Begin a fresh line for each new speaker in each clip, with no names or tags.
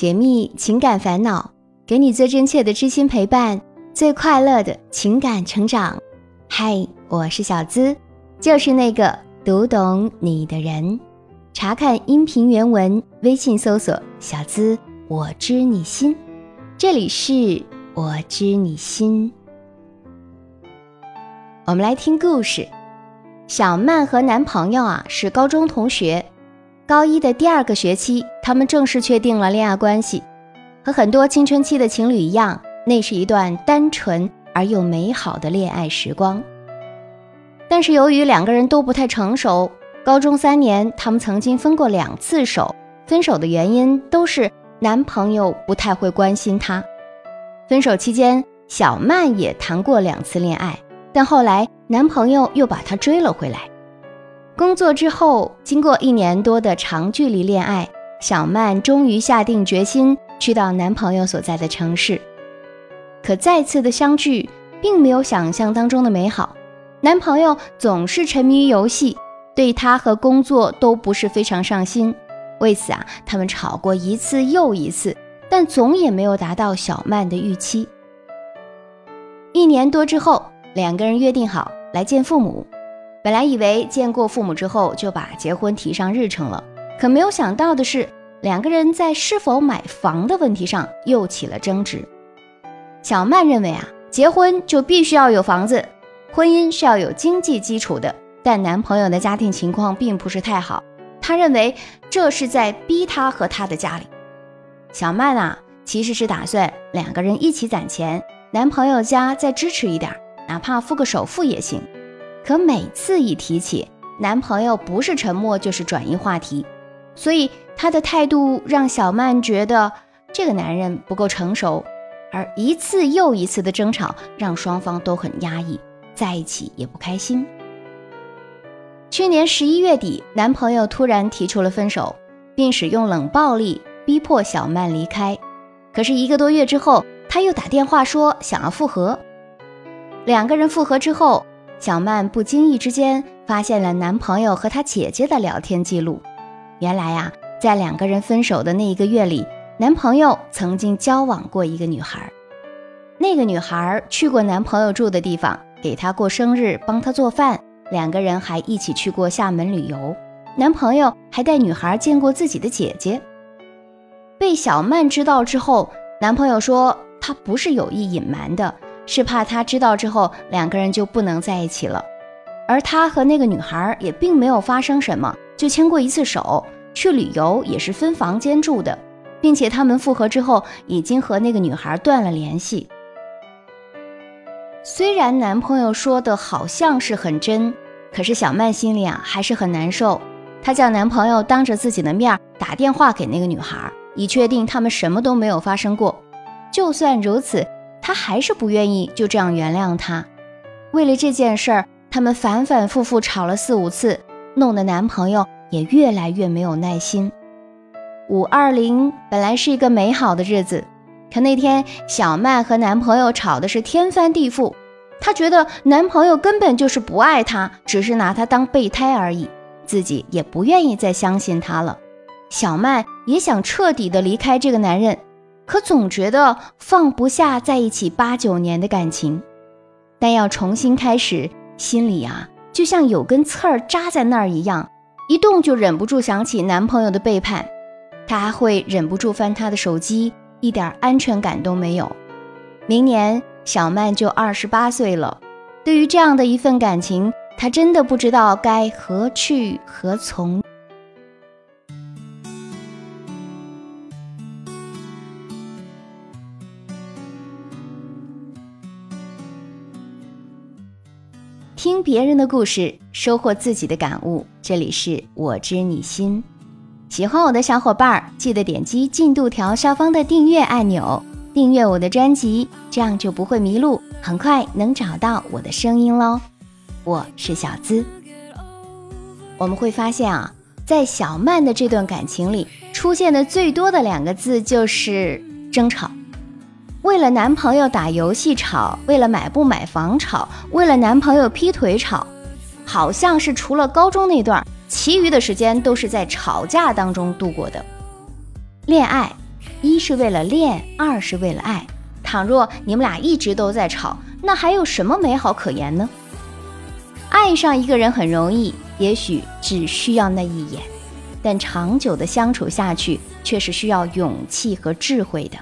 解密情感烦恼，给你最真切的知心陪伴，最快乐的情感成长。嗨，我是小资，就是那个读懂你的人。查看音频原文，微信搜索“小资我知你心”，这里是我知你心。我们来听故事。小曼和男朋友啊是高中同学，高一的第二个学期，他们正式确定了恋爱关系。和很多青春期的情侣一样，那是一段单纯而又美好的恋爱时光。但是由于两个人都不太成熟，高中三年他们曾经分过两次手，分手的原因都是男朋友不太会关心她。分手期间，小曼也谈过两次恋爱。但后来，男朋友又把她追了回来。工作之后，经过一年多的长距离恋爱，小曼终于下定决心去到男朋友所在的城市。可再次的相聚，并没有想象当中的美好。男朋友总是沉迷于游戏，对她和工作都不是非常上心。为此啊，他们吵过一次又一次，但总也没有达到小曼的预期。一年多之后。两个人约定好来见父母，本来以为见过父母之后就把结婚提上日程了，可没有想到的是，两个人在是否买房的问题上又起了争执。小曼认为啊，结婚就必须要有房子，婚姻是要有经济基础的，但男朋友的家庭情况并不是太好，她认为这是在逼他和他的家里。小曼啊，其实是打算两个人一起攒钱，男朋友家再支持一点。哪怕付个首付也行，可每次一提起男朋友，不是沉默就是转移话题，所以他的态度让小曼觉得这个男人不够成熟，而一次又一次的争吵让双方都很压抑，在一起也不开心。去年十一月底，男朋友突然提出了分手，并使用冷暴力逼迫小曼离开，可是一个多月之后，他又打电话说想要复合。两个人复合之后，小曼不经意之间发现了男朋友和他姐姐的聊天记录。原来呀，在两个人分手的那一个月里，男朋友曾经交往过一个女孩。那个女孩去过男朋友住的地方，给他过生日，帮他做饭。两个人还一起去过厦门旅游。男朋友还带女孩见过自己的姐姐。被小曼知道之后，男朋友说他不是有意隐瞒的。是怕他知道之后，两个人就不能在一起了。而他和那个女孩也并没有发生什么，就牵过一次手，去旅游也是分房间住的，并且他们复合之后，已经和那个女孩断了联系。虽然男朋友说的好像是很真，可是小曼心里啊还是很难受。她叫男朋友当着自己的面打电话给那个女孩，以确定他们什么都没有发生过。就算如此。她还是不愿意就这样原谅他。为了这件事儿，他们反反复复吵了四五次，弄得男朋友也越来越没有耐心。五二零本来是一个美好的日子，可那天小麦和男朋友吵的是天翻地覆。她觉得男朋友根本就是不爱她，只是拿她当备胎而已，自己也不愿意再相信他了。小麦也想彻底的离开这个男人。可总觉得放不下在一起八九年的感情，但要重新开始，心里啊就像有根刺儿扎在那儿一样，一动就忍不住想起男朋友的背叛，她还会忍不住翻他的手机，一点安全感都没有。明年小曼就二十八岁了，对于这样的一份感情，她真的不知道该何去何从。听别人的故事，收获自己的感悟。这里是我知你心，喜欢我的小伙伴记得点击进度条下方的订阅按钮，订阅我的专辑，这样就不会迷路，很快能找到我的声音喽。我是小资。我们会发现啊，在小曼的这段感情里，出现的最多的两个字就是争吵。为了男朋友打游戏吵，为了买不买房吵，为了男朋友劈腿吵，好像是除了高中那段，其余的时间都是在吵架当中度过的。恋爱一是为了恋，二是为了爱。倘若你们俩一直都在吵，那还有什么美好可言呢？爱上一个人很容易，也许只需要那一眼，但长久的相处下去，却是需要勇气和智慧的。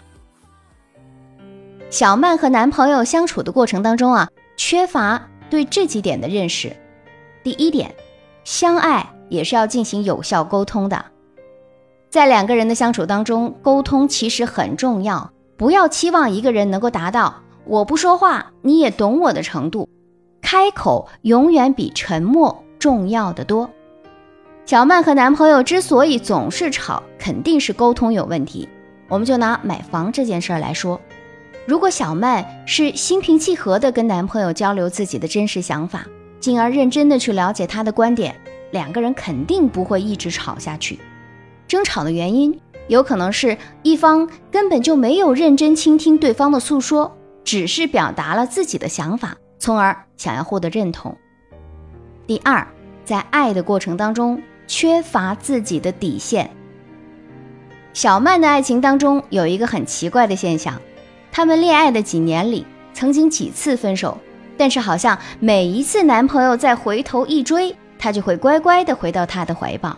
小曼和男朋友相处的过程当中啊，缺乏对这几点的认识。第一点，相爱也是要进行有效沟通的，在两个人的相处当中，沟通其实很重要。不要期望一个人能够达到我不说话你也懂我的程度，开口永远比沉默重要的多。小曼和男朋友之所以总是吵，肯定是沟通有问题。我们就拿买房这件事儿来说，如果小曼是心平气和的跟男朋友交流自己的真实想法，进而认真的去了解他的观点，两个人肯定不会一直吵下去。争吵的原因。有可能是一方根本就没有认真倾听对方的诉说，只是表达了自己的想法，从而想要获得认同。第二，在爱的过程当中缺乏自己的底线。小曼的爱情当中有一个很奇怪的现象，他们恋爱的几年里曾经几次分手，但是好像每一次男朋友再回头一追，她就会乖乖的回到他的怀抱。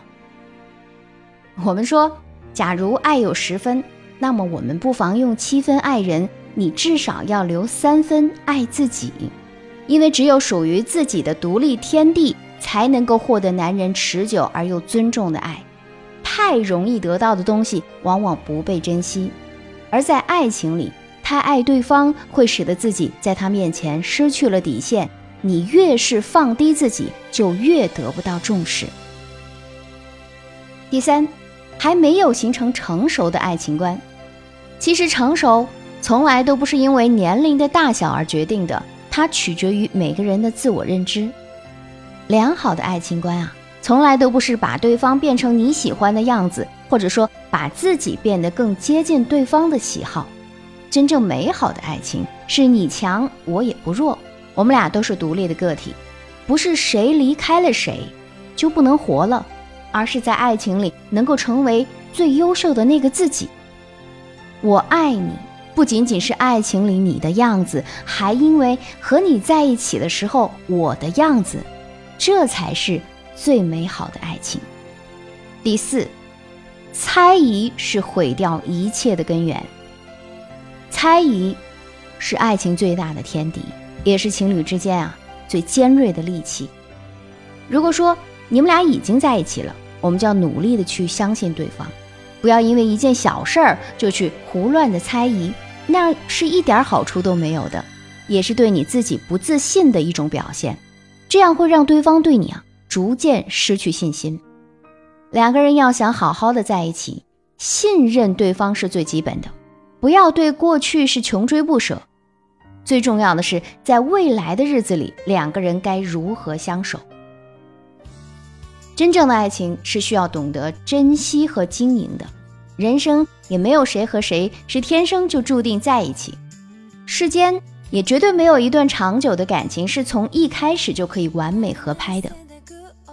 我们说。假如爱有十分，那么我们不妨用七分爱人，你至少要留三分爱自己，因为只有属于自己的独立天地，才能够获得男人持久而又尊重的爱。太容易得到的东西，往往不被珍惜，而在爱情里，太爱对方会使得自己在他面前失去了底线。你越是放低自己，就越得不到重视。第三。还没有形成成熟的爱情观。其实成熟从来都不是因为年龄的大小而决定的，它取决于每个人的自我认知。良好的爱情观啊，从来都不是把对方变成你喜欢的样子，或者说把自己变得更接近对方的喜好。真正美好的爱情是你强我也不弱，我们俩都是独立的个体，不是谁离开了谁就不能活了。而是在爱情里能够成为最优秀的那个自己。我爱你，不仅仅是爱情里你的样子，还因为和你在一起的时候我的样子，这才是最美好的爱情。第四，猜疑是毁掉一切的根源。猜疑是爱情最大的天敌，也是情侣之间啊最尖锐的利器。如果说你们俩已经在一起了，我们就要努力的去相信对方，不要因为一件小事儿就去胡乱的猜疑，那是一点好处都没有的，也是对你自己不自信的一种表现。这样会让对方对你啊逐渐失去信心。两个人要想好好的在一起，信任对方是最基本的，不要对过去是穷追不舍。最重要的是，在未来的日子里，两个人该如何相守。真正的爱情是需要懂得珍惜和经营的，人生也没有谁和谁是天生就注定在一起，世间也绝对没有一段长久的感情是从一开始就可以完美合拍的。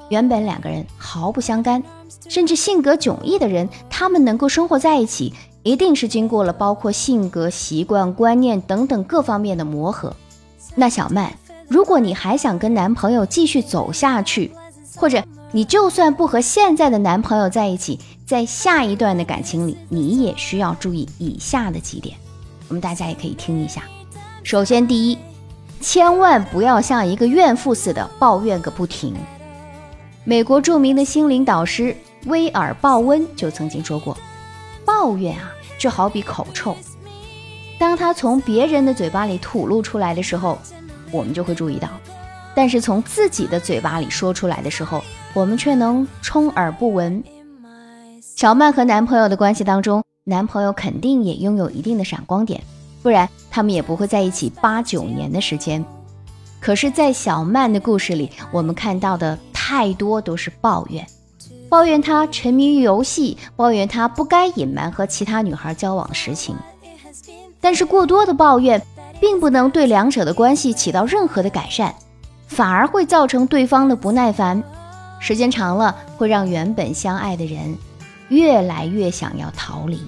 原本两个人毫不相干，甚至性格迥异的人，他们能够生活在一起，一定是经过了包括性格、习惯、观念等等各方面的磨合。那小曼，如果你还想跟男朋友继续走下去，或者你就算不和现在的男朋友在一起，在下一段的感情里，你也需要注意以下的几点。我们大家也可以听一下。首先，第一，千万不要像一个怨妇似的抱怨个不停。美国著名的心灵导师威尔·鲍温就曾经说过，抱怨啊，就好比口臭，当他从别人的嘴巴里吐露出来的时候，我们就会注意到。但是从自己的嘴巴里说出来的时候，我们却能充耳不闻。小曼和男朋友的关系当中，男朋友肯定也拥有一定的闪光点，不然他们也不会在一起八九年的时间。可是，在小曼的故事里，我们看到的太多都是抱怨，抱怨他沉迷于游戏，抱怨他不该隐瞒和其他女孩交往的实情。但是过多的抱怨，并不能对两者的关系起到任何的改善。反而会造成对方的不耐烦，时间长了会让原本相爱的人越来越想要逃离。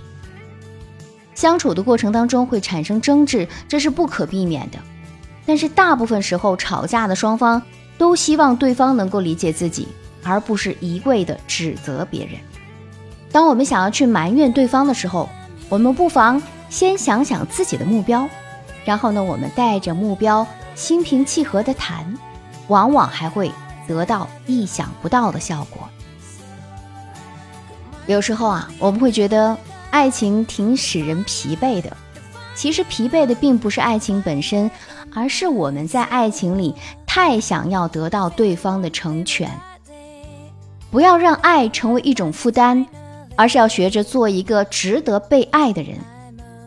相处的过程当中会产生争执，这是不可避免的。但是大部分时候吵架的双方都希望对方能够理解自己，而不是一味的指责别人。当我们想要去埋怨对方的时候，我们不妨先想想自己的目标，然后呢，我们带着目标心平气和的谈，往往还会得到意想不到的效果。有时候啊，我们会觉得爱情挺使人疲惫的。其实疲惫的并不是爱情本身，而是我们在爱情里太想要得到对方的成全。不要让爱成为一种负担，而是要学着做一个值得被爱的人。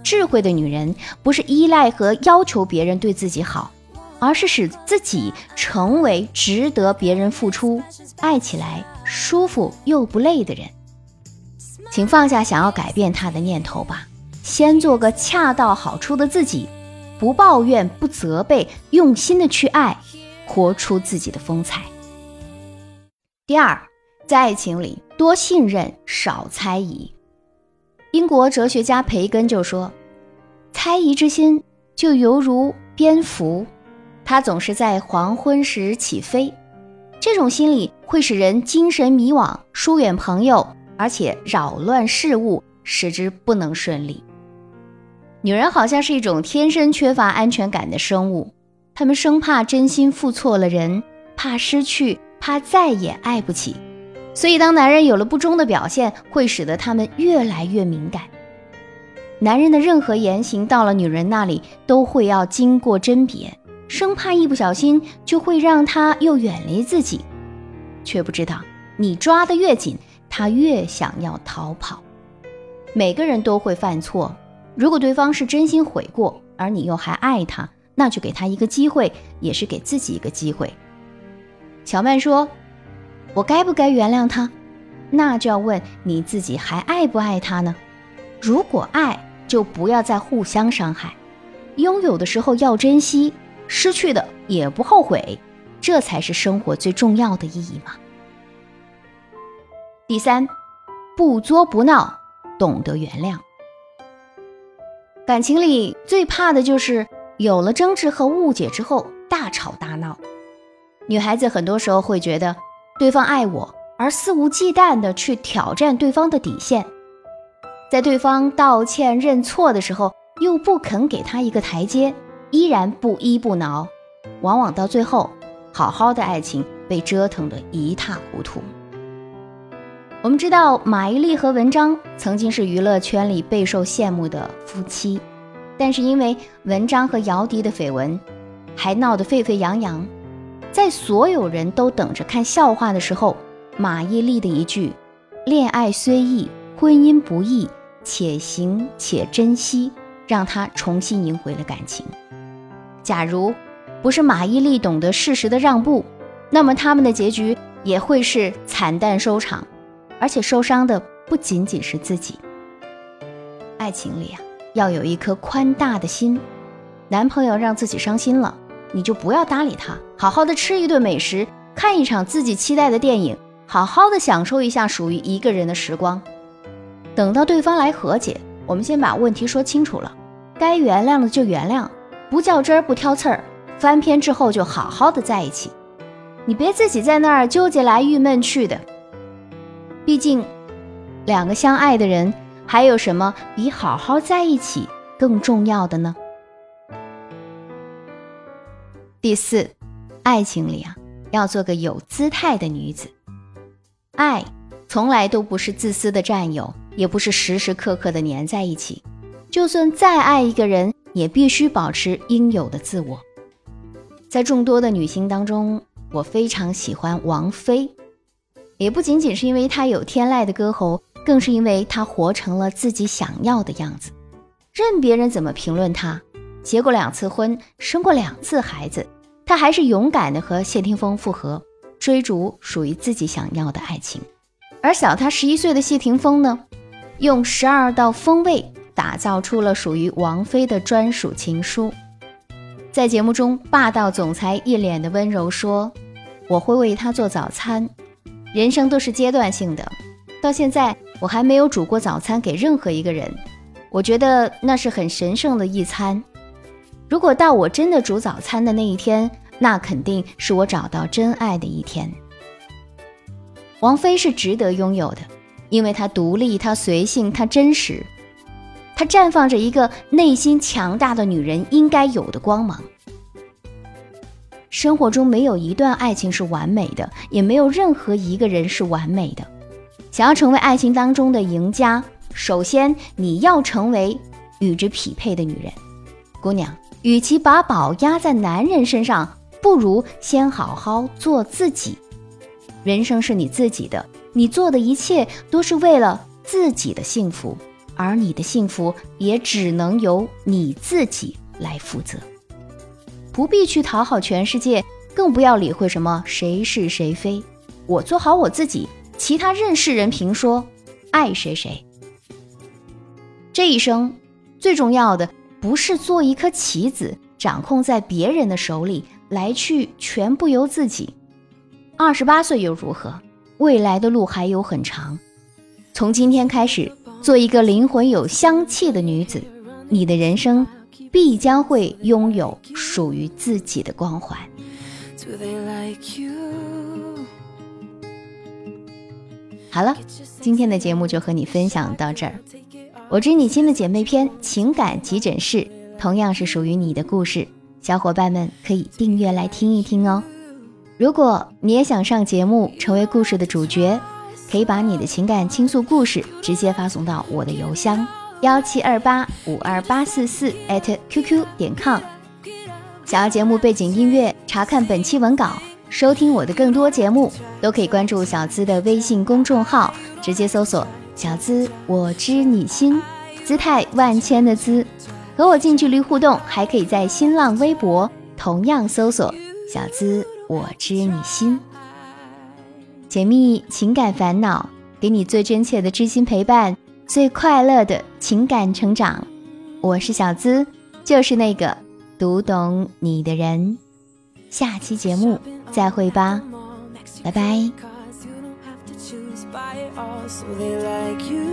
智慧的女人不是依赖和要求别人对自己好，而是使自己成为值得别人付出、爱起来舒服又不累的人。请放下想要改变他的念头吧，先做个恰到好处的自己，不抱怨，不责备，用心的去爱，活出自己的风采。第二，在爱情里多信任，少猜疑。英国哲学家培根就说：“猜疑之心就犹如蝙蝠，它总是在黄昏时起飞，这种心理会使人精神迷惘，疏远朋友。”而且扰乱事物，使之不能顺利。女人好像是一种天生缺乏安全感的生物，她们生怕真心付错了人，怕失去，怕再也爱不起。所以，当男人有了不忠的表现，会使得他们越来越敏感。男人的任何言行到了女人那里，都会要经过甄别，生怕一不小心就会让他又远离自己，却不知道你抓得越紧。他越想要逃跑。每个人都会犯错，如果对方是真心悔过，而你又还爱他，那就给他一个机会，也是给自己一个机会。小曼说：“我该不该原谅他？那就要问你自己还爱不爱他呢？如果爱，就不要再互相伤害。拥有的时候要珍惜，失去的也不后悔，这才是生活最重要的意义嘛。”第三，不作不闹，懂得原谅。感情里最怕的就是有了争执和误解之后大吵大闹。女孩子很多时候会觉得对方爱我，而肆无忌惮的去挑战对方的底线，在对方道歉认错的时候，又不肯给他一个台阶，依然不依不挠，往往到最后，好好的爱情被折腾得一塌糊涂。我们知道马伊琍和文章曾经是娱乐圈里备受羡慕的夫妻，但是因为文章和姚笛的绯闻，还闹得沸沸扬扬。在所有人都等着看笑话的时候，马伊琍的一句“恋爱虽易，婚姻不易，且行且珍惜”，让他重新赢回了感情。假如不是马伊琍懂得适时的让步，那么他们的结局也会是惨淡收场。而且受伤的不仅仅是自己。爱情里啊，要有一颗宽大的心。男朋友让自己伤心了，你就不要搭理他，好好的吃一顿美食，看一场自己期待的电影，好好的享受一下属于一个人的时光。等到对方来和解，我们先把问题说清楚了，该原谅的就原谅，不较真儿不挑刺儿，翻篇之后就好好的在一起。你别自己在那儿纠结来郁闷去的。毕竟，两个相爱的人，还有什么比好好在一起更重要的呢？第四，爱情里啊，要做个有姿态的女子。爱从来都不是自私的占有，也不是时时刻刻的黏在一起。就算再爱一个人，也必须保持应有的自我。在众多的女星当中，我非常喜欢王菲。也不仅仅是因为她有天籁的歌喉，更是因为她活成了自己想要的样子。任别人怎么评论她，结过两次婚，生过两次孩子，她还是勇敢的和谢霆锋复合，追逐属于自己想要的爱情。而小她十一岁的谢霆锋呢，用十二道风味打造出了属于王菲的专属情书。在节目中，霸道总裁一脸的温柔说：“我会为他做早餐。”人生都是阶段性的，到现在我还没有煮过早餐给任何一个人。我觉得那是很神圣的一餐。如果到我真的煮早餐的那一天，那肯定是我找到真爱的一天。王菲是值得拥有的，因为她独立，她随性，她真实，她绽放着一个内心强大的女人应该有的光芒。生活中没有一段爱情是完美的，也没有任何一个人是完美的。想要成为爱情当中的赢家，首先你要成为与之匹配的女人。姑娘，与其把宝压在男人身上，不如先好好做自己。人生是你自己的，你做的一切都是为了自己的幸福，而你的幸福也只能由你自己来负责。不必去讨好全世界，更不要理会什么谁是谁非。我做好我自己，其他任世人评说，爱谁谁。这一生最重要的不是做一颗棋子，掌控在别人的手里，来去全部由自己。二十八岁又如何？未来的路还有很长。从今天开始，做一个灵魂有香气的女子，你的人生。必将会拥有属于自己的光环。好了，今天的节目就和你分享到这儿。我知你心的姐妹篇情感急诊室同样是属于你的故事，小伙伴们可以订阅来听一听哦。如果你也想上节目成为故事的主角，可以把你的情感倾诉故事直接发送到我的邮箱。幺七二八五二八四四 at qq 点 com，想要节目背景音乐，查看本期文稿，收听我的更多节目，都可以关注小资的微信公众号，直接搜索“小资我知你心”，姿态万千的资，和我近距离互动，还可以在新浪微博同样搜索“小资我知你心”，解密情感烦恼，给你最真切的知心陪伴。最快乐的情感成长，我是小资，就是那个读懂你的人。下期节目再会吧，拜拜。are, so they like you.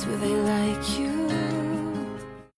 Do they like you?